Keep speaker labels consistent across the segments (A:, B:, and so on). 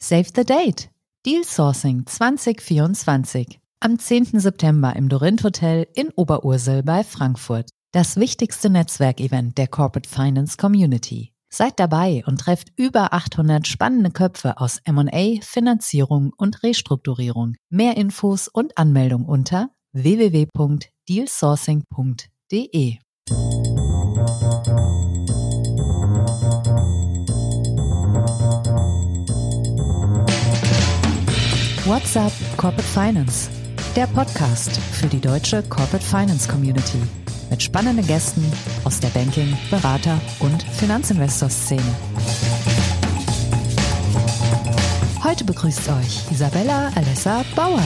A: Save the Date. Deal Sourcing 2024. Am 10. September im Dorint Hotel in Oberursel bei Frankfurt. Das wichtigste Netzwerkevent der Corporate Finance Community. Seid dabei und trefft über 800 spannende Köpfe aus M&A, Finanzierung und Restrukturierung. Mehr Infos und Anmeldung unter www.dealsourcing.de. What's up Corporate Finance? Der Podcast für die deutsche Corporate Finance Community mit spannenden Gästen aus der Banking-, Berater- und Finanzinvestor-Szene. Heute begrüßt euch Isabella Alessa Bauer.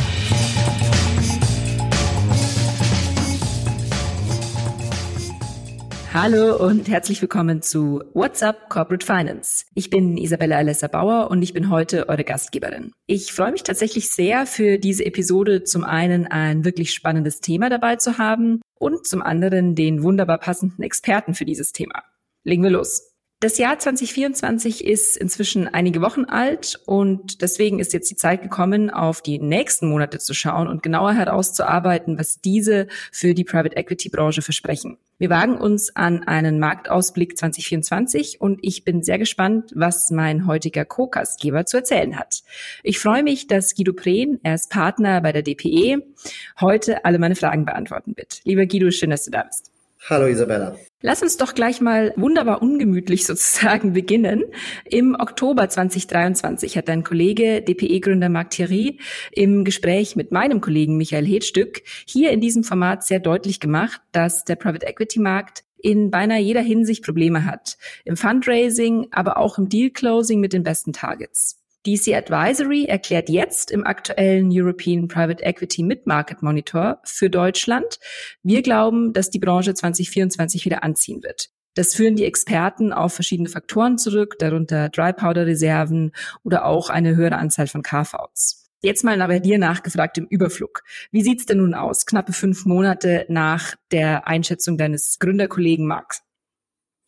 B: Hallo und herzlich willkommen zu What's Up Corporate Finance. Ich bin Isabella Alessa Bauer und ich bin heute eure Gastgeberin. Ich freue mich tatsächlich sehr für diese Episode zum einen ein wirklich spannendes Thema dabei zu haben und zum anderen den wunderbar passenden Experten für dieses Thema. Legen wir los. Das Jahr 2024 ist inzwischen einige Wochen alt und deswegen ist jetzt die Zeit gekommen, auf die nächsten Monate zu schauen und genauer herauszuarbeiten, was diese für die Private Equity Branche versprechen. Wir wagen uns an einen Marktausblick 2024 und ich bin sehr gespannt, was mein heutiger Co-Gastgeber zu erzählen hat. Ich freue mich, dass Guido Prehn, er ist Partner bei der DPE, heute alle meine Fragen beantworten wird. Lieber Guido, schön, dass du da bist.
C: Hallo Isabella.
B: Lass uns doch gleich mal wunderbar ungemütlich sozusagen beginnen. Im Oktober 2023 hat dein Kollege, DPE-Gründer Marc Thierry, im Gespräch mit meinem Kollegen Michael Hedstück hier in diesem Format sehr deutlich gemacht, dass der Private Equity Markt in beinahe jeder Hinsicht Probleme hat. Im Fundraising, aber auch im Deal Closing mit den besten Targets. DC Advisory erklärt jetzt im aktuellen European Private Equity Mid-Market Monitor für Deutschland, wir glauben, dass die Branche 2024 wieder anziehen wird. Das führen die Experten auf verschiedene Faktoren zurück, darunter Dry Powder Reserven oder auch eine höhere Anzahl von Carve-outs. Jetzt mal bei dir nachgefragt im Überflug. Wie sieht's denn nun aus, knappe fünf Monate nach der Einschätzung deines Gründerkollegen Max?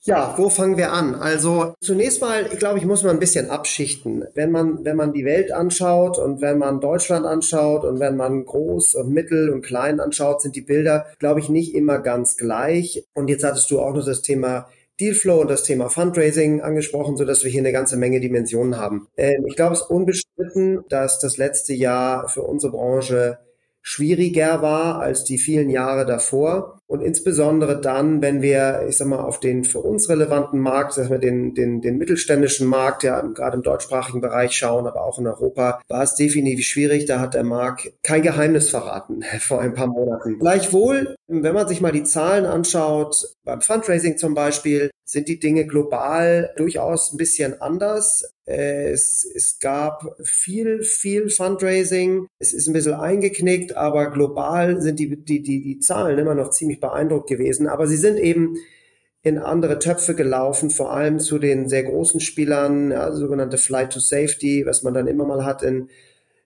C: Ja, wo fangen wir an? Also zunächst mal, ich glaube, ich muss mal ein bisschen abschichten. Wenn man, wenn man die Welt anschaut und wenn man Deutschland anschaut und wenn man groß und mittel und klein anschaut, sind die Bilder, glaube ich, nicht immer ganz gleich. Und jetzt hattest du auch noch das Thema Dealflow und das Thema Fundraising angesprochen, so dass wir hier eine ganze Menge Dimensionen haben. Ähm, ich glaube, es ist unbestritten, dass das letzte Jahr für unsere Branche schwieriger war als die vielen Jahre davor. Und insbesondere dann, wenn wir, ich sag mal, auf den für uns relevanten Markt, sagen wir den, den, den mittelständischen Markt, ja gerade im deutschsprachigen Bereich schauen, aber auch in Europa, war es definitiv schwierig. Da hat der Markt kein Geheimnis verraten vor ein paar Monaten. Gleichwohl, wenn man sich mal die Zahlen anschaut, beim Fundraising zum Beispiel, sind die Dinge global durchaus ein bisschen anders. Es, es gab viel, viel Fundraising. Es ist ein bisschen eingeknickt, aber global sind die, die, die, die Zahlen immer noch ziemlich beeindruckt gewesen. Aber sie sind eben in andere Töpfe gelaufen, vor allem zu den sehr großen Spielern, ja, sogenannte Flight to Safety, was man dann immer mal hat in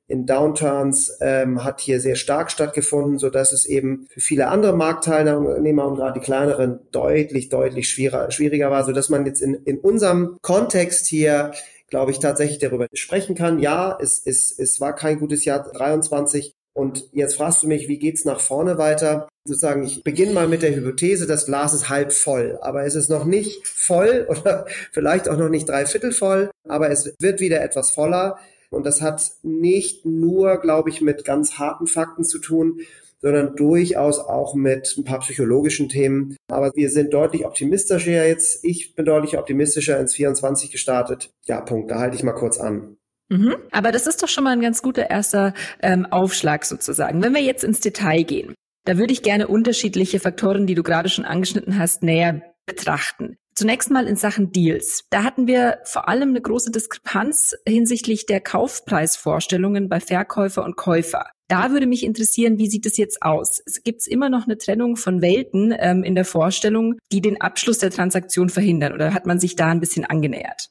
C: in Downturns ähm, hat hier sehr stark stattgefunden, so dass es eben für viele andere Marktteilnehmer und gerade die kleineren deutlich, deutlich schwieriger, schwieriger war, so dass man jetzt in, in unserem Kontext hier glaube ich, tatsächlich darüber sprechen kann. Ja, es, es, es war kein gutes Jahr 23. Und jetzt fragst du mich, wie geht's nach vorne weiter? Sozusagen, ich beginne mal mit der Hypothese, das Glas ist halb voll, aber es ist noch nicht voll oder vielleicht auch noch nicht dreiviertel voll, aber es wird wieder etwas voller. Und das hat nicht nur, glaube ich, mit ganz harten Fakten zu tun, sondern durchaus auch mit ein paar psychologischen Themen. Aber wir sind deutlich optimistischer jetzt. Ich bin deutlich optimistischer ins 24 gestartet. Ja, Punkt. Da halte ich mal kurz an.
B: Mhm. Aber das ist doch schon mal ein ganz guter erster ähm, Aufschlag sozusagen. Wenn wir jetzt ins Detail gehen, da würde ich gerne unterschiedliche Faktoren, die du gerade schon angeschnitten hast, näher betrachten. Zunächst mal in Sachen Deals. Da hatten wir vor allem eine große Diskrepanz hinsichtlich der Kaufpreisvorstellungen bei Verkäufer und Käufer. Da würde mich interessieren, wie sieht es jetzt aus? Es gibt immer noch eine Trennung von Welten ähm, in der Vorstellung, die den Abschluss der Transaktion verhindern? Oder hat man sich da ein bisschen angenähert?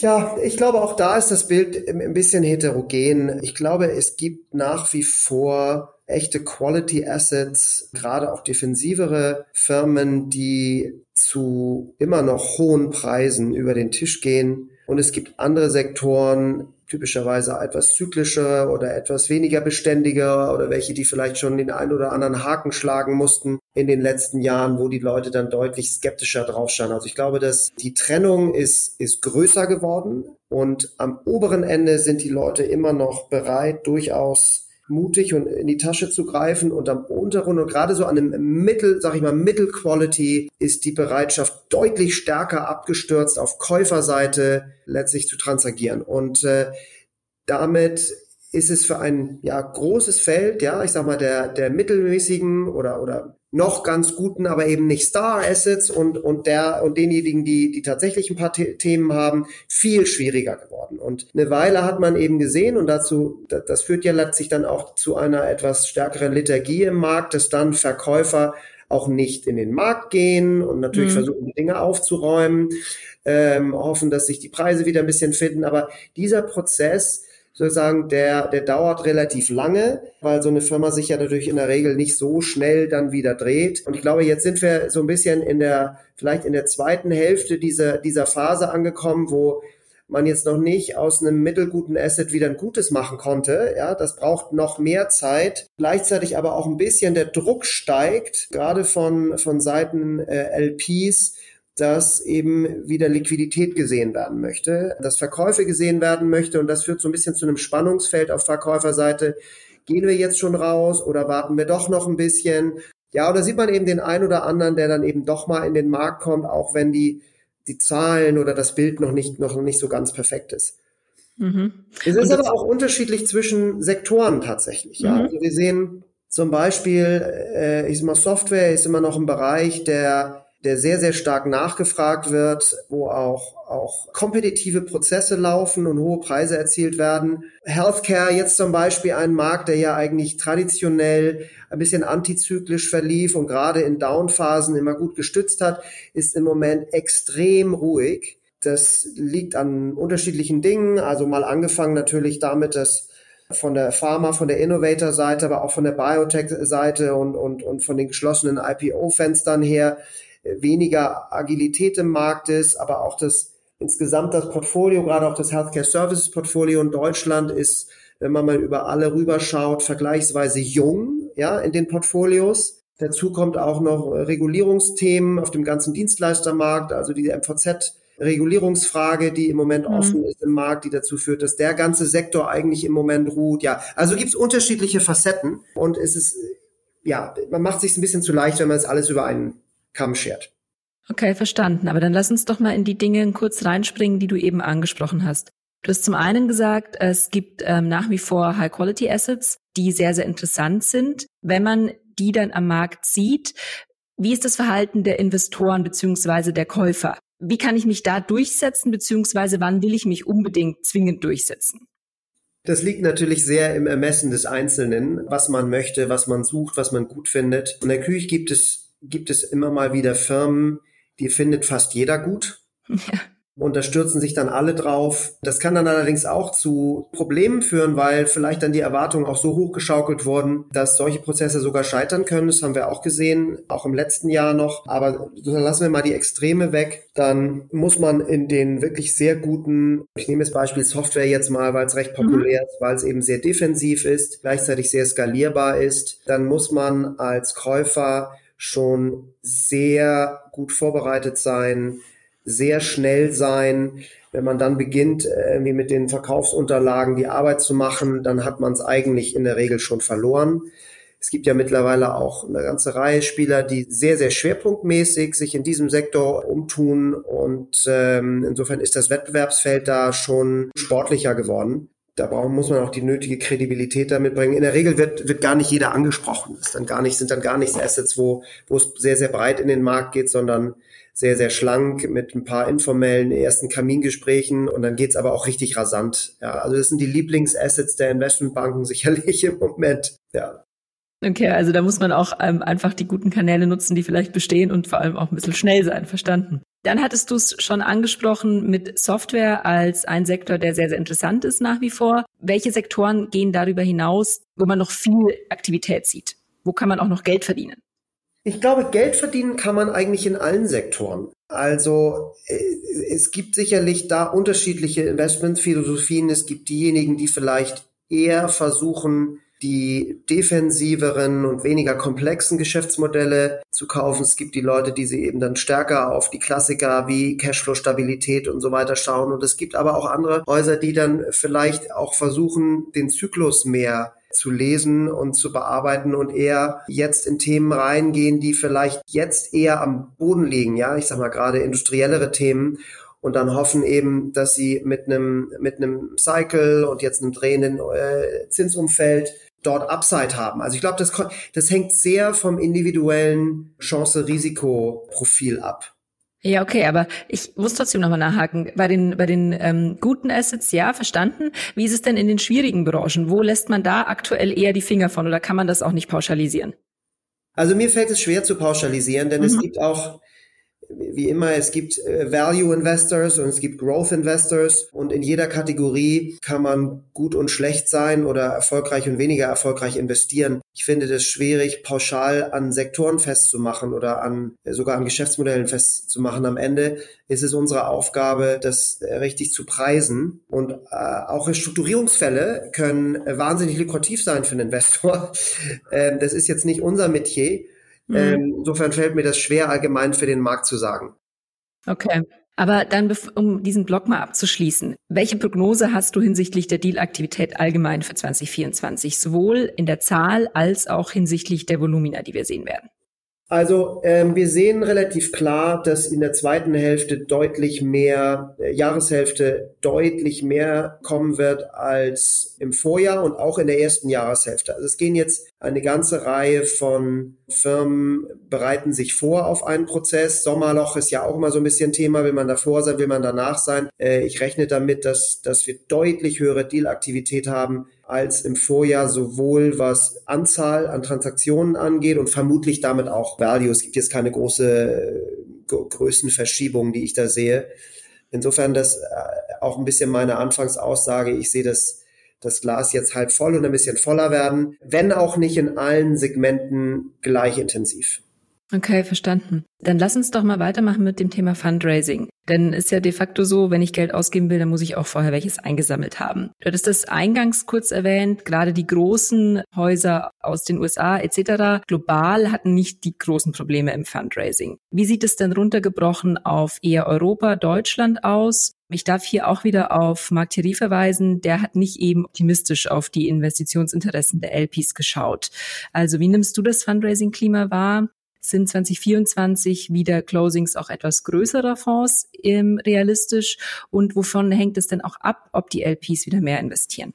C: Ja, ich glaube, auch da ist das Bild ein bisschen heterogen. Ich glaube, es gibt nach wie vor echte Quality Assets, gerade auch defensivere Firmen, die zu immer noch hohen Preisen über den Tisch gehen. Und es gibt andere Sektoren, typischerweise etwas zyklischer oder etwas weniger beständiger oder welche, die vielleicht schon den einen oder anderen Haken schlagen mussten in den letzten Jahren, wo die Leute dann deutlich skeptischer drauf schauen. Also ich glaube, dass die Trennung ist, ist größer geworden und am oberen Ende sind die Leute immer noch bereit, durchaus mutig und in die Tasche zu greifen und am unteren und gerade so an dem Mittel, sag ich mal, Middle Quality ist die Bereitschaft deutlich stärker abgestürzt auf Käuferseite letztlich zu transagieren. Und äh, damit ist es für ein ja großes Feld, ja, ich sag mal der der mittelmäßigen oder oder noch ganz guten, aber eben nicht Star Assets und und der und denjenigen, die die tatsächlich ein paar Themen haben, viel schwieriger geworden. Und eine Weile hat man eben gesehen und dazu das, das führt ja letztlich dann auch zu einer etwas stärkeren Liturgie im Markt, dass dann Verkäufer auch nicht in den Markt gehen und natürlich mhm. versuchen, die Dinge aufzuräumen, ähm, hoffen, dass sich die Preise wieder ein bisschen finden. Aber dieser Prozess sozusagen, der, der dauert relativ lange, weil so eine Firma sich ja natürlich in der Regel nicht so schnell dann wieder dreht. Und ich glaube, jetzt sind wir so ein bisschen in der, vielleicht in der zweiten Hälfte dieser, dieser Phase angekommen, wo man jetzt noch nicht aus einem mittelguten Asset wieder ein gutes machen konnte. Ja, das braucht noch mehr Zeit. Gleichzeitig aber auch ein bisschen der Druck steigt, gerade von, von Seiten äh, LPs, dass eben wieder Liquidität gesehen werden möchte, dass Verkäufe gesehen werden möchte und das führt so ein bisschen zu einem Spannungsfeld auf Verkäuferseite. Gehen wir jetzt schon raus oder warten wir doch noch ein bisschen? Ja, oder sieht man eben den einen oder anderen, der dann eben doch mal in den Markt kommt, auch wenn die, die Zahlen oder das Bild noch nicht, noch nicht so ganz perfekt ist. Mhm. Es ist aber auch unterschiedlich zwischen Sektoren tatsächlich. Ja, mhm. also wir sehen zum Beispiel, äh, ich sag mal, Software ist immer noch ein Bereich, der der sehr, sehr stark nachgefragt wird, wo auch, auch kompetitive Prozesse laufen und hohe Preise erzielt werden. Healthcare jetzt zum Beispiel ein Markt, der ja eigentlich traditionell ein bisschen antizyklisch verlief und gerade in Downphasen immer gut gestützt hat, ist im Moment extrem ruhig. Das liegt an unterschiedlichen Dingen. Also mal angefangen natürlich damit, dass von der Pharma, von der Innovator-Seite, aber auch von der Biotech-Seite und, und, und von den geschlossenen IPO-Fenstern her weniger Agilität im Markt ist, aber auch das insgesamt das Portfolio, gerade auch das Healthcare Services Portfolio in Deutschland ist, wenn man mal über alle rüberschaut, vergleichsweise jung, ja, in den Portfolios. Dazu kommt auch noch Regulierungsthemen auf dem ganzen Dienstleistermarkt, also die MVZ Regulierungsfrage, die im Moment mhm. offen ist im Markt, die dazu führt, dass der ganze Sektor eigentlich im Moment ruht. Ja, also gibt es unterschiedliche Facetten und es ist, ja, man macht sich ein bisschen zu leicht, wenn man es alles über einen Kamm schert.
B: Okay, verstanden. Aber dann lass uns doch mal in die Dinge kurz reinspringen, die du eben angesprochen hast. Du hast zum einen gesagt, es gibt ähm, nach wie vor High-Quality-Assets, die sehr, sehr interessant sind. Wenn man die dann am Markt sieht, wie ist das Verhalten der Investoren beziehungsweise der Käufer? Wie kann ich mich da durchsetzen, beziehungsweise wann will ich mich unbedingt zwingend durchsetzen?
C: Das liegt natürlich sehr im Ermessen des Einzelnen, was man möchte, was man sucht, was man gut findet. Und natürlich gibt es gibt es immer mal wieder Firmen, die findet fast jeder gut. Ja. Und da stürzen sich dann alle drauf. Das kann dann allerdings auch zu Problemen führen, weil vielleicht dann die Erwartungen auch so hochgeschaukelt wurden, dass solche Prozesse sogar scheitern können. Das haben wir auch gesehen, auch im letzten Jahr noch. Aber lassen wir mal die Extreme weg. Dann muss man in den wirklich sehr guten, ich nehme das Beispiel Software jetzt mal, weil es recht populär mhm. ist, weil es eben sehr defensiv ist, gleichzeitig sehr skalierbar ist. Dann muss man als Käufer schon sehr gut vorbereitet sein, sehr schnell sein. Wenn man dann beginnt, äh, irgendwie mit den Verkaufsunterlagen die Arbeit zu machen, dann hat man es eigentlich in der Regel schon verloren. Es gibt ja mittlerweile auch eine ganze Reihe Spieler, die sehr, sehr schwerpunktmäßig sich in diesem Sektor umtun und ähm, insofern ist das Wettbewerbsfeld da schon sportlicher geworden da brauchen, muss man auch die nötige Kredibilität damit bringen. In der Regel wird, wird gar nicht jeder angesprochen. ist dann gar nicht, sind dann gar nicht Assets, wo, wo es sehr, sehr breit in den Markt geht, sondern sehr, sehr schlank mit ein paar informellen ersten Kamingesprächen und dann geht's aber auch richtig rasant. Ja, also das sind die Lieblingsassets der Investmentbanken sicherlich im Moment. Ja.
B: Okay, also da muss man auch ähm, einfach die guten Kanäle nutzen, die vielleicht bestehen und vor allem auch ein bisschen schnell sein, verstanden. Dann hattest du es schon angesprochen mit Software als ein Sektor, der sehr, sehr interessant ist nach wie vor. Welche Sektoren gehen darüber hinaus, wo man noch viel Aktivität sieht? Wo kann man auch noch Geld verdienen?
C: Ich glaube, Geld verdienen kann man eigentlich in allen Sektoren. Also äh, es gibt sicherlich da unterschiedliche Investmentphilosophien. Es gibt diejenigen, die vielleicht eher versuchen, die defensiveren und weniger komplexen Geschäftsmodelle zu kaufen. Es gibt die Leute, die sie eben dann stärker auf die Klassiker wie Cashflow-Stabilität und so weiter schauen. Und es gibt aber auch andere Häuser, die dann vielleicht auch versuchen, den Zyklus mehr zu lesen und zu bearbeiten und eher jetzt in Themen reingehen, die vielleicht jetzt eher am Boden liegen. Ja, ich sag mal gerade industriellere Themen und dann hoffen eben, dass sie mit einem mit einem Cycle und jetzt einem drehenden äh, Zinsumfeld dort Upside haben. Also ich glaube, das, das hängt sehr vom individuellen Chance-Risiko-Profil ab.
B: Ja, okay, aber ich muss trotzdem nochmal nachhaken. Bei den, bei den ähm, guten Assets, ja, verstanden. Wie ist es denn in den schwierigen Branchen? Wo lässt man da aktuell eher die Finger von oder kann man das auch nicht pauschalisieren?
C: Also mir fällt es schwer zu pauschalisieren, denn mhm. es gibt auch wie immer, es gibt äh, Value Investors und es gibt Growth Investors und in jeder Kategorie kann man gut und schlecht sein oder erfolgreich und weniger erfolgreich investieren. Ich finde das schwierig, pauschal an Sektoren festzumachen oder an sogar an Geschäftsmodellen festzumachen. Am Ende ist es unsere Aufgabe, das äh, richtig zu preisen. Und äh, auch Strukturierungsfälle können wahnsinnig lukrativ sein für einen Investor. Ähm, das ist jetzt nicht unser Metier. Mhm. Ähm, insofern fällt mir das schwer, allgemein für den Markt zu sagen.
B: Okay. Aber dann, um diesen Block mal abzuschließen, welche Prognose hast du hinsichtlich der Dealaktivität allgemein für 2024, sowohl in der Zahl als auch hinsichtlich der Volumina, die wir sehen werden?
C: Also ähm, wir sehen relativ klar, dass in der zweiten Hälfte deutlich mehr, äh, Jahreshälfte deutlich mehr kommen wird als im Vorjahr und auch in der ersten Jahreshälfte. Also es gehen jetzt eine ganze Reihe von Firmen bereiten sich vor auf einen Prozess. Sommerloch ist ja auch immer so ein bisschen Thema. Will man davor sein, will man danach sein? Äh, ich rechne damit, dass, dass wir deutlich höhere Dealaktivität haben als im Vorjahr, sowohl was Anzahl an Transaktionen angeht und vermutlich damit auch Value. Es gibt jetzt keine große äh, Größenverschiebung, die ich da sehe. Insofern das äh, auch ein bisschen meine Anfangsaussage. Ich sehe das, das Glas jetzt halb voll und ein bisschen voller werden, wenn auch nicht in allen Segmenten gleich intensiv.
B: Okay, verstanden. Dann lass uns doch mal weitermachen mit dem Thema Fundraising. Denn ist ja de facto so, wenn ich Geld ausgeben will, dann muss ich auch vorher welches eingesammelt haben. Du hattest das eingangs kurz erwähnt, gerade die großen Häuser aus den USA etc. global hatten nicht die großen Probleme im Fundraising. Wie sieht es denn runtergebrochen auf eher Europa, Deutschland aus? Ich darf hier auch wieder auf Mark Thierry verweisen. Der hat nicht eben optimistisch auf die Investitionsinteressen der LPs geschaut. Also wie nimmst du das Fundraising-Klima wahr? Sind 2024 wieder Closings auch etwas größerer Fonds ähm, realistisch und wovon hängt es denn auch ab, ob die LPs wieder mehr investieren?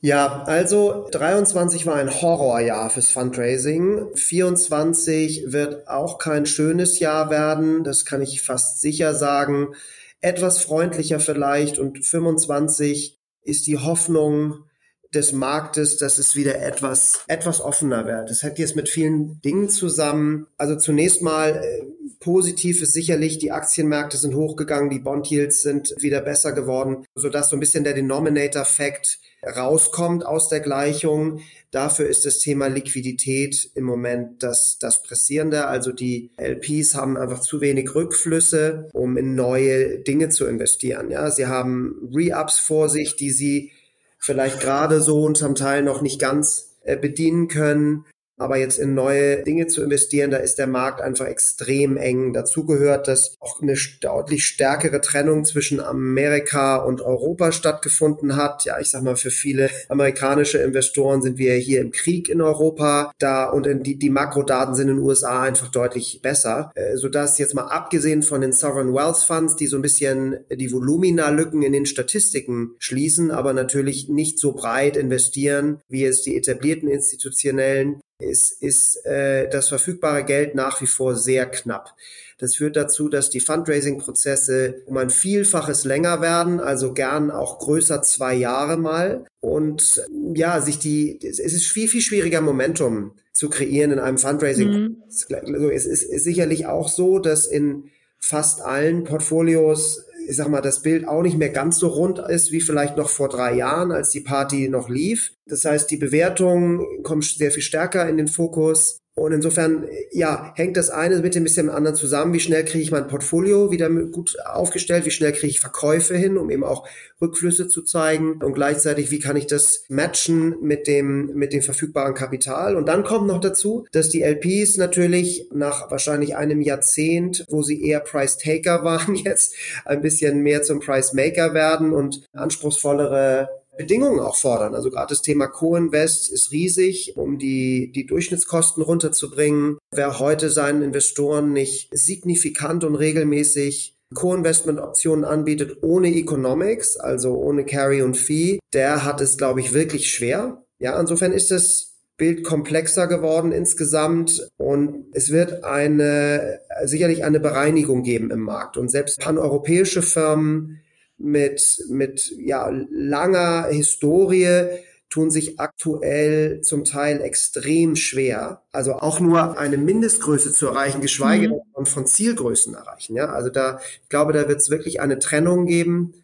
C: Ja, also 23 war ein Horrorjahr fürs Fundraising. 24 wird auch kein schönes Jahr werden, das kann ich fast sicher sagen. Etwas freundlicher vielleicht und 25 ist die Hoffnung, des Marktes, dass es wieder etwas, etwas offener wird. Das hängt jetzt mit vielen Dingen zusammen. Also zunächst mal äh, positiv ist sicherlich, die Aktienmärkte sind hochgegangen, die Bond Yields sind wieder besser geworden, sodass so ein bisschen der Denominator-Effekt rauskommt aus der Gleichung. Dafür ist das Thema Liquidität im Moment das, das Pressierende. Also die LPs haben einfach zu wenig Rückflüsse, um in neue Dinge zu investieren. Ja, sie haben Re-Ups vor sich, die sie vielleicht gerade so und zum Teil noch nicht ganz äh, bedienen können. Aber jetzt in neue Dinge zu investieren, da ist der Markt einfach extrem eng. Dazu gehört, dass auch eine deutlich stärkere Trennung zwischen Amerika und Europa stattgefunden hat. Ja, ich sag mal, für viele amerikanische Investoren sind wir hier im Krieg in Europa da und die, die Makrodaten sind in den USA einfach deutlich besser. Äh, sodass jetzt mal abgesehen von den Sovereign Wealth Funds, die so ein bisschen die Volumina-Lücken in den Statistiken schließen, aber natürlich nicht so breit investieren, wie es die etablierten institutionellen ist, ist äh, das verfügbare Geld nach wie vor sehr knapp. Das führt dazu, dass die Fundraising-Prozesse um ein Vielfaches länger werden, also gern auch größer zwei Jahre mal. Und ja, sich die, es ist viel, viel schwieriger, Momentum zu kreieren in einem Fundraising. Mhm. Also es ist, ist sicherlich auch so, dass in fast allen Portfolios ich sag mal, das Bild auch nicht mehr ganz so rund ist wie vielleicht noch vor drei Jahren, als die Party noch lief. Das heißt, die Bewertung kommt sehr viel stärker in den Fokus. Und insofern, ja, hängt das eine mit dem bisschen anderen zusammen. Wie schnell kriege ich mein Portfolio wieder gut aufgestellt? Wie schnell kriege ich Verkäufe hin, um eben auch Rückflüsse zu zeigen? Und gleichzeitig, wie kann ich das matchen mit dem, mit dem verfügbaren Kapital? Und dann kommt noch dazu, dass die LPs natürlich nach wahrscheinlich einem Jahrzehnt, wo sie eher Price Taker waren, jetzt ein bisschen mehr zum Price Maker werden und anspruchsvollere Bedingungen auch fordern. Also gerade das Thema Co-Invest ist riesig, um die, die Durchschnittskosten runterzubringen. Wer heute seinen Investoren nicht signifikant und regelmäßig Co-Investment-Optionen anbietet ohne Economics, also ohne Carry und Fee, der hat es, glaube ich, wirklich schwer. Ja, insofern ist das Bild komplexer geworden insgesamt und es wird eine, sicherlich eine Bereinigung geben im Markt. Und selbst paneuropäische Firmen mit, mit ja, langer Historie tun sich aktuell zum Teil extrem schwer. Also auch nur eine Mindestgröße zu erreichen, geschweige mhm. denn von Zielgrößen erreichen. Ja, also da, ich glaube, da wird es wirklich eine Trennung geben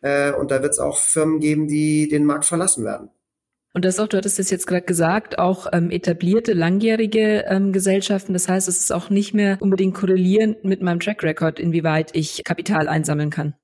C: äh, und da wird es auch Firmen geben, die den Markt verlassen werden.
B: Und das auch, du hattest es jetzt gerade gesagt, auch ähm, etablierte, langjährige ähm, Gesellschaften. Das heißt, es ist auch nicht mehr unbedingt korrelierend mit meinem Track Record, inwieweit ich Kapital einsammeln kann.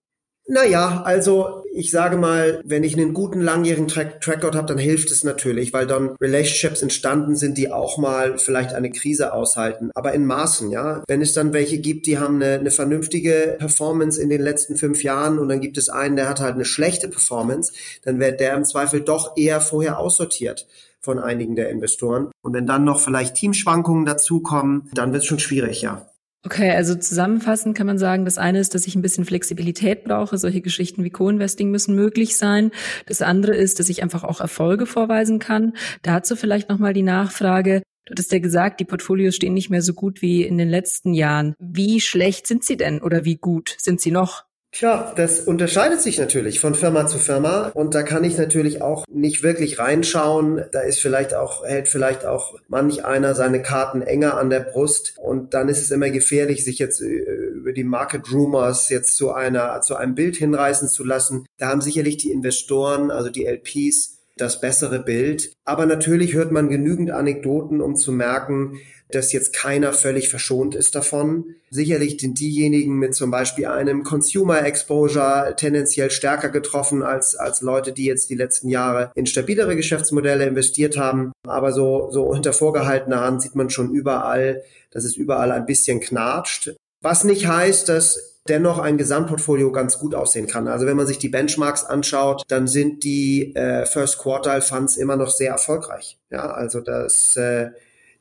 C: Naja, also ich sage mal, wenn ich einen guten langjährigen Track, Record habe, dann hilft es natürlich, weil dann Relationships entstanden sind, die auch mal vielleicht eine Krise aushalten, aber in Maßen, ja. Wenn es dann welche gibt, die haben eine, eine vernünftige Performance in den letzten fünf Jahren und dann gibt es einen, der hat halt eine schlechte Performance, dann wird der im Zweifel doch eher vorher aussortiert von einigen der Investoren. Und wenn dann noch vielleicht Teamschwankungen dazukommen, dann wird es schon schwierig, ja.
B: Okay, also zusammenfassend kann man sagen, das eine ist, dass ich ein bisschen Flexibilität brauche. Solche Geschichten wie Co-Investing müssen möglich sein. Das andere ist, dass ich einfach auch Erfolge vorweisen kann. Dazu vielleicht nochmal die Nachfrage. Du hattest ja gesagt, die Portfolios stehen nicht mehr so gut wie in den letzten Jahren. Wie schlecht sind sie denn oder wie gut sind sie noch?
C: Tja, das unterscheidet sich natürlich von Firma zu Firma und da kann ich natürlich auch nicht wirklich reinschauen. Da ist vielleicht auch, hält vielleicht auch manch einer seine Karten enger an der Brust und dann ist es immer gefährlich, sich jetzt äh, über die Market Rumors jetzt zu einer, zu einem Bild hinreißen zu lassen. Da haben sicherlich die Investoren, also die LPs, das bessere Bild. Aber natürlich hört man genügend Anekdoten, um zu merken, dass jetzt keiner völlig verschont ist davon. Sicherlich sind diejenigen mit zum Beispiel einem Consumer Exposure tendenziell stärker getroffen als, als Leute, die jetzt die letzten Jahre in stabilere Geschäftsmodelle investiert haben. Aber so, so unter vorgehaltener Hand sieht man schon überall, dass es überall ein bisschen knatscht. Was nicht heißt, dass dennoch ein Gesamtportfolio ganz gut aussehen kann. Also wenn man sich die Benchmarks anschaut, dann sind die äh, First Quartile Funds immer noch sehr erfolgreich. Ja, also das, äh,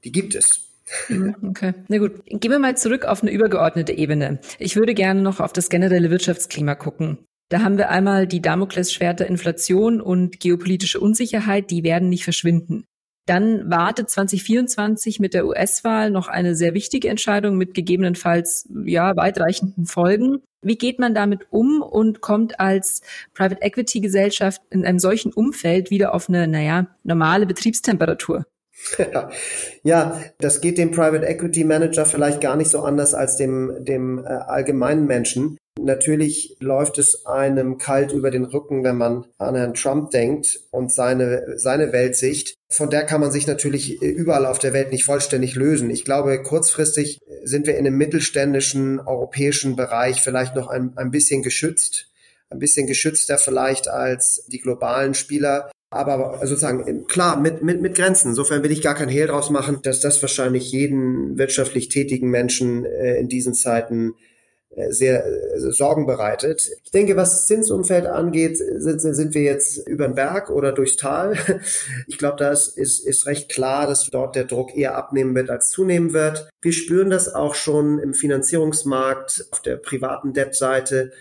C: die gibt es.
B: Mhm, okay, na gut. Gehen wir mal zurück auf eine übergeordnete Ebene. Ich würde gerne noch auf das generelle Wirtschaftsklima gucken. Da haben wir einmal die Damoklesschwerter Inflation und geopolitische Unsicherheit, die werden nicht verschwinden. Dann wartet 2024 mit der US-Wahl noch eine sehr wichtige Entscheidung mit gegebenenfalls ja weitreichenden Folgen. Wie geht man damit um und kommt als Private Equity Gesellschaft in einem solchen Umfeld wieder auf eine, naja, normale Betriebstemperatur?
C: Ja, das geht dem Private Equity Manager vielleicht gar nicht so anders als dem, dem äh, allgemeinen Menschen. Natürlich läuft es einem kalt über den Rücken, wenn man an Herrn Trump denkt und seine, seine Weltsicht. Von der kann man sich natürlich überall auf der Welt nicht vollständig lösen. Ich glaube, kurzfristig sind wir in einem mittelständischen europäischen Bereich vielleicht noch ein, ein bisschen geschützt. Ein bisschen geschützter vielleicht als die globalen Spieler aber sozusagen klar mit, mit, mit Grenzen. Insofern will ich gar kein Hehl draus machen, dass das wahrscheinlich jeden wirtschaftlich tätigen Menschen äh, in diesen Zeiten äh, sehr äh, Sorgen bereitet. Ich denke, was Zinsumfeld angeht, sind, sind wir jetzt über den Berg oder durchs Tal. Ich glaube, das ist, ist recht klar, dass dort der Druck eher abnehmen wird als zunehmen wird. Wir spüren das auch schon im Finanzierungsmarkt auf der privaten Debt-Seite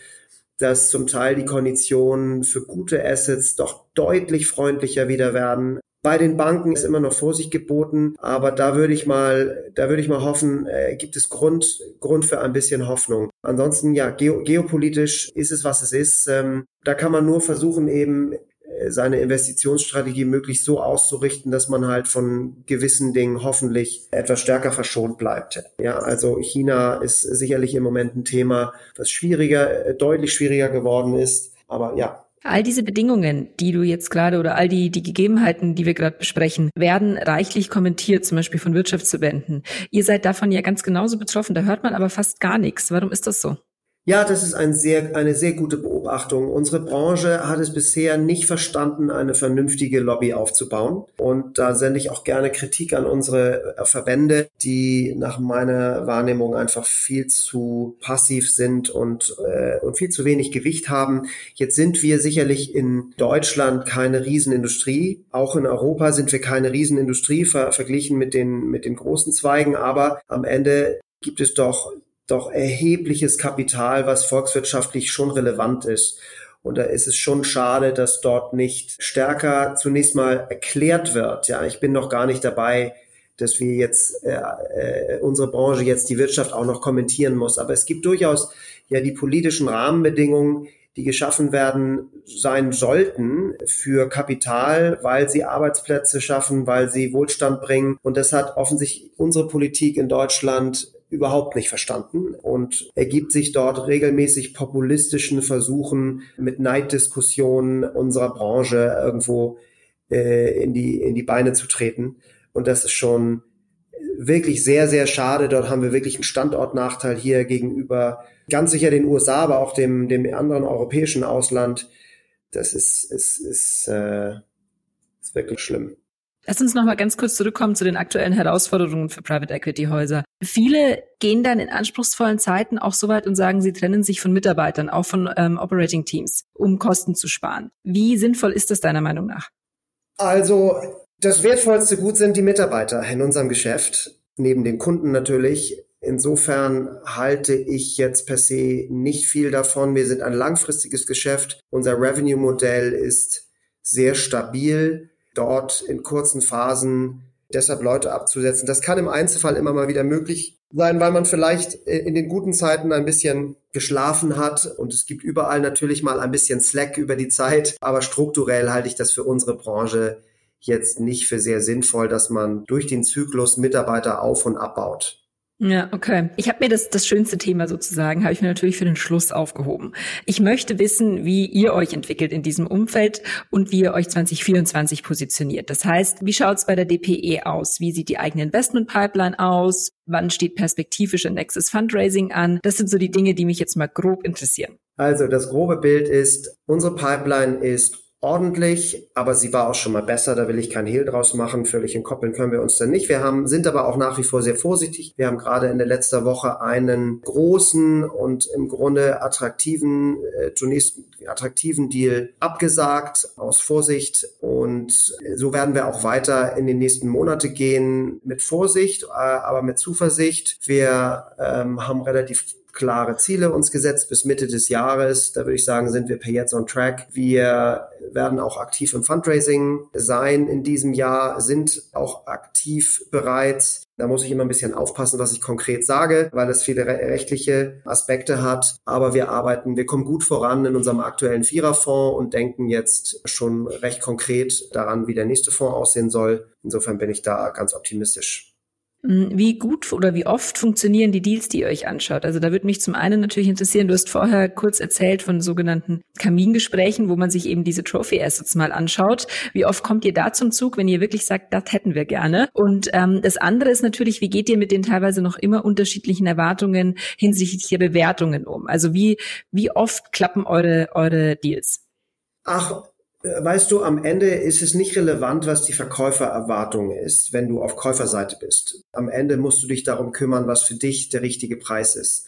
C: dass zum Teil die Konditionen für gute Assets doch deutlich freundlicher wieder werden. Bei den Banken ist immer noch Vorsicht geboten, aber da würde ich mal, da würde ich mal hoffen, äh, gibt es Grund, Grund für ein bisschen Hoffnung. Ansonsten, ja, geo geopolitisch ist es, was es ist. Ähm, da kann man nur versuchen, eben seine Investitionsstrategie möglichst so auszurichten, dass man halt von gewissen Dingen hoffentlich etwas stärker verschont bleibt. Ja, also China ist sicherlich im Moment ein Thema, was schwieriger, deutlich schwieriger geworden ist. Aber ja,
B: All diese Bedingungen, die du jetzt gerade oder all die, die Gegebenheiten, die wir gerade besprechen, werden reichlich kommentiert, zum Beispiel von Wirtschaftsverbänden. Ihr seid davon ja ganz genauso betroffen, da hört man aber fast gar nichts. Warum ist das so?
C: Ja, das ist ein sehr, eine sehr gute Beobachtung. Unsere Branche hat es bisher nicht verstanden, eine vernünftige Lobby aufzubauen. Und da sende ich auch gerne Kritik an unsere äh, Verbände, die nach meiner Wahrnehmung einfach viel zu passiv sind und, äh, und viel zu wenig Gewicht haben. Jetzt sind wir sicherlich in Deutschland keine Riesenindustrie. Auch in Europa sind wir keine Riesenindustrie ver verglichen mit den, mit den großen Zweigen. Aber am Ende gibt es doch doch erhebliches Kapital, was volkswirtschaftlich schon relevant ist. Und da ist es schon schade, dass dort nicht stärker zunächst mal erklärt wird. Ja, ich bin noch gar nicht dabei, dass wir jetzt äh, äh, unsere Branche jetzt die Wirtschaft auch noch kommentieren muss. Aber es gibt durchaus ja die politischen Rahmenbedingungen, die geschaffen werden sein sollten für Kapital, weil sie Arbeitsplätze schaffen, weil sie Wohlstand bringen. Und das hat offensichtlich unsere Politik in Deutschland überhaupt nicht verstanden und ergibt sich dort regelmäßig populistischen Versuchen mit Neiddiskussionen unserer Branche irgendwo äh, in die in die Beine zu treten und das ist schon wirklich sehr sehr schade. Dort haben wir wirklich einen Standortnachteil hier gegenüber ganz sicher den USA, aber auch dem dem anderen europäischen Ausland. Das ist ist ist, äh, ist wirklich schlimm.
B: Lass uns noch mal ganz kurz zurückkommen zu den aktuellen Herausforderungen für Private Equity Häuser. Viele gehen dann in anspruchsvollen Zeiten auch so weit und sagen, sie trennen sich von Mitarbeitern, auch von ähm, Operating Teams, um Kosten zu sparen. Wie sinnvoll ist das deiner Meinung nach?
C: Also das wertvollste Gut sind die Mitarbeiter in unserem Geschäft, neben den Kunden natürlich. Insofern halte ich jetzt per se nicht viel davon. Wir sind ein langfristiges Geschäft. Unser Revenue-Modell ist sehr stabil dort in kurzen Phasen deshalb Leute abzusetzen. Das kann im Einzelfall immer mal wieder möglich sein, weil man vielleicht in den guten Zeiten ein bisschen geschlafen hat und es gibt überall natürlich mal ein bisschen Slack über die Zeit, aber strukturell halte ich das für unsere Branche jetzt nicht für sehr sinnvoll, dass man durch den Zyklus Mitarbeiter auf und abbaut.
B: Ja, okay. Ich habe mir das, das schönste Thema sozusagen, habe ich mir natürlich für den Schluss aufgehoben. Ich möchte wissen, wie ihr euch entwickelt in diesem Umfeld und wie ihr euch 2024 positioniert. Das heißt, wie schaut's bei der DPE aus? Wie sieht die eigene Investment-Pipeline aus? Wann steht perspektivisch ein Nexus Fundraising an? Das sind so die Dinge, die mich jetzt mal grob interessieren.
C: Also das grobe Bild ist, unsere Pipeline ist ordentlich, aber sie war auch schon mal besser. Da will ich kein Hehl draus machen. Völlig entkoppeln können wir uns dann nicht. Wir haben, sind aber auch nach wie vor sehr vorsichtig. Wir haben gerade in der letzten Woche einen großen und im Grunde attraktiven, äh, zunächst attraktiven Deal abgesagt aus Vorsicht. Und so werden wir auch weiter in den nächsten Monate gehen mit Vorsicht, äh, aber mit Zuversicht. Wir ähm, haben relativ klare Ziele uns gesetzt bis Mitte des Jahres. Da würde ich sagen, sind wir per jetzt on track. Wir werden auch aktiv im Fundraising sein in diesem Jahr, sind auch aktiv bereits. Da muss ich immer ein bisschen aufpassen, was ich konkret sage, weil es viele rechtliche Aspekte hat. Aber wir arbeiten, wir kommen gut voran in unserem aktuellen Viererfonds und denken jetzt schon recht konkret daran, wie der nächste Fonds aussehen soll. Insofern bin ich da ganz optimistisch.
B: Hm, wie gut oder wie oft funktionieren die Deals, die ihr euch anschaut? Also da würde mich zum einen natürlich interessieren, du hast vorher kurz erzählt von sogenannten Kamingesprächen, wo man sich eben diese Trophy Assets mal anschaut. Wie oft kommt ihr da zum Zug, wenn ihr wirklich sagt, das hätten wir gerne? Und ähm, das andere ist natürlich, wie geht ihr mit den teilweise noch immer unterschiedlichen Erwartungen hinsichtlich der Bewertungen um? Also wie, wie oft klappen eure, eure Deals?
C: Ach, Weißt du, am Ende ist es nicht relevant, was die Verkäufererwartung ist, wenn du auf Käuferseite bist. Am Ende musst du dich darum kümmern, was für dich der richtige Preis ist.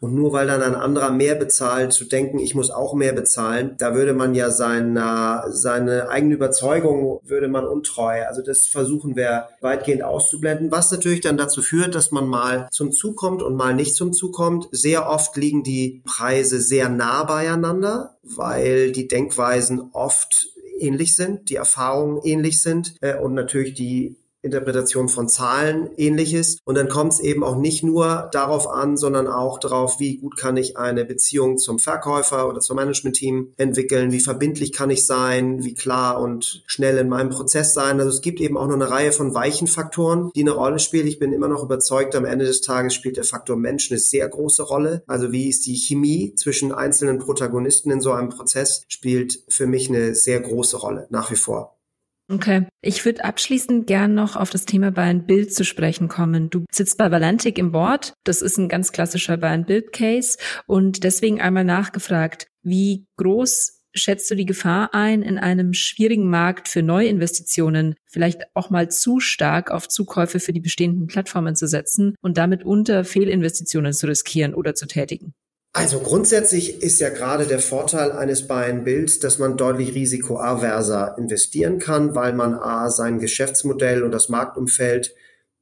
C: Und nur weil dann ein anderer mehr bezahlt, zu denken, ich muss auch mehr bezahlen, da würde man ja seine, seine eigene Überzeugung würde man untreu. Also das versuchen wir weitgehend auszublenden, was natürlich dann dazu führt, dass man mal zum Zug kommt und mal nicht zum Zug kommt. Sehr oft liegen die Preise sehr nah beieinander, weil die Denkweisen oft ähnlich sind, die Erfahrungen ähnlich sind äh, und natürlich die Interpretation von Zahlen ähnliches. Und dann kommt es eben auch nicht nur darauf an, sondern auch darauf, wie gut kann ich eine Beziehung zum Verkäufer oder zum Managementteam entwickeln, wie verbindlich kann ich sein, wie klar und schnell in meinem Prozess sein. Also es gibt eben auch noch eine Reihe von weichen Faktoren, die eine Rolle spielen. Ich bin immer noch überzeugt, am Ende des Tages spielt der Faktor Mensch eine sehr große Rolle. Also wie ist die Chemie zwischen einzelnen Protagonisten in so einem Prozess, spielt für mich eine sehr große Rolle, nach wie vor.
B: Okay. Ich würde abschließend gern noch auf das Thema Buy and Build zu sprechen kommen. Du sitzt bei Valantic im Board. Das ist ein ganz klassischer Buy and Build Case und deswegen einmal nachgefragt, wie groß schätzt du die Gefahr ein, in einem schwierigen Markt für Neuinvestitionen vielleicht auch mal zu stark auf Zukäufe für die bestehenden Plattformen zu setzen und damit unter Fehlinvestitionen zu riskieren oder zu tätigen?
C: Also grundsätzlich ist ja gerade der Vorteil eines Buy-and-Builds, dass man deutlich risikoaverser investieren kann, weil man A, sein Geschäftsmodell und das Marktumfeld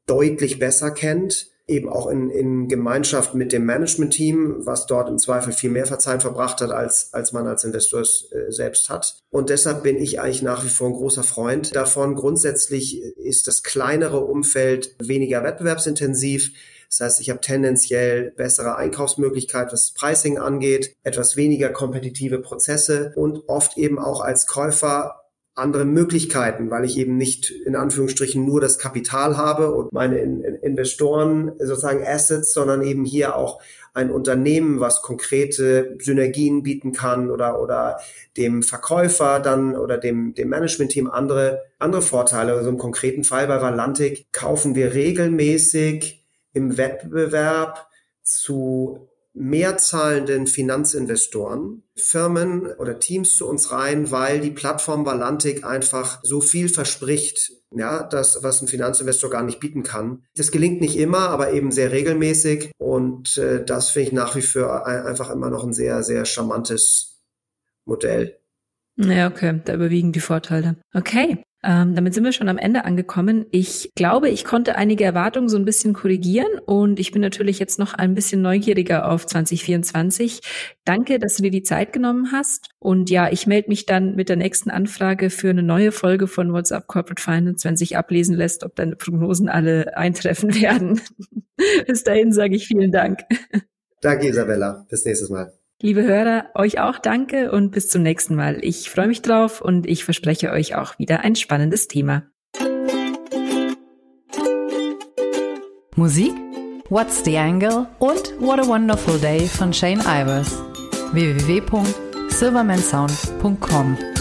C: deutlich besser kennt, eben auch in, in Gemeinschaft mit dem Management-Team, was dort im Zweifel viel mehr Zeit verbracht hat, als, als man als Investor äh, selbst hat. Und deshalb bin ich eigentlich nach wie vor ein großer Freund davon. Grundsätzlich ist das kleinere Umfeld weniger wettbewerbsintensiv das heißt, ich habe tendenziell bessere Einkaufsmöglichkeit, was Pricing angeht, etwas weniger kompetitive Prozesse und oft eben auch als Käufer andere Möglichkeiten, weil ich eben nicht in Anführungsstrichen nur das Kapital habe und meine in, in Investoren sozusagen Assets, sondern eben hier auch ein Unternehmen, was konkrete Synergien bieten kann oder, oder dem Verkäufer dann oder dem, dem Management-Team andere, andere Vorteile. Also im konkreten Fall bei Valantic kaufen wir regelmäßig im Wettbewerb zu mehr zahlenden Finanzinvestoren, Firmen oder Teams zu uns rein, weil die Plattform Valantic einfach so viel verspricht, ja, das, was ein Finanzinvestor gar nicht bieten kann. Das gelingt nicht immer, aber eben sehr regelmäßig und äh, das finde ich nach wie vor einfach immer noch ein sehr, sehr charmantes Modell.
B: Ja, okay, da überwiegen die Vorteile. Okay, ähm, damit sind wir schon am Ende angekommen. Ich glaube, ich konnte einige Erwartungen so ein bisschen korrigieren und ich bin natürlich jetzt noch ein bisschen neugieriger auf 2024. Danke, dass du dir die Zeit genommen hast. Und ja, ich melde mich dann mit der nächsten Anfrage für eine neue Folge von WhatsApp Corporate Finance, wenn sich ablesen lässt, ob deine Prognosen alle eintreffen werden. Bis dahin sage ich vielen Dank.
C: Danke, Isabella. Bis nächstes Mal.
B: Liebe Hörer, euch auch danke und bis zum nächsten Mal. Ich freue mich drauf und ich verspreche euch auch wieder ein spannendes Thema.
A: Musik? What's the Angle? und What a Wonderful Day von Shane Ivers. www.silvermansound.com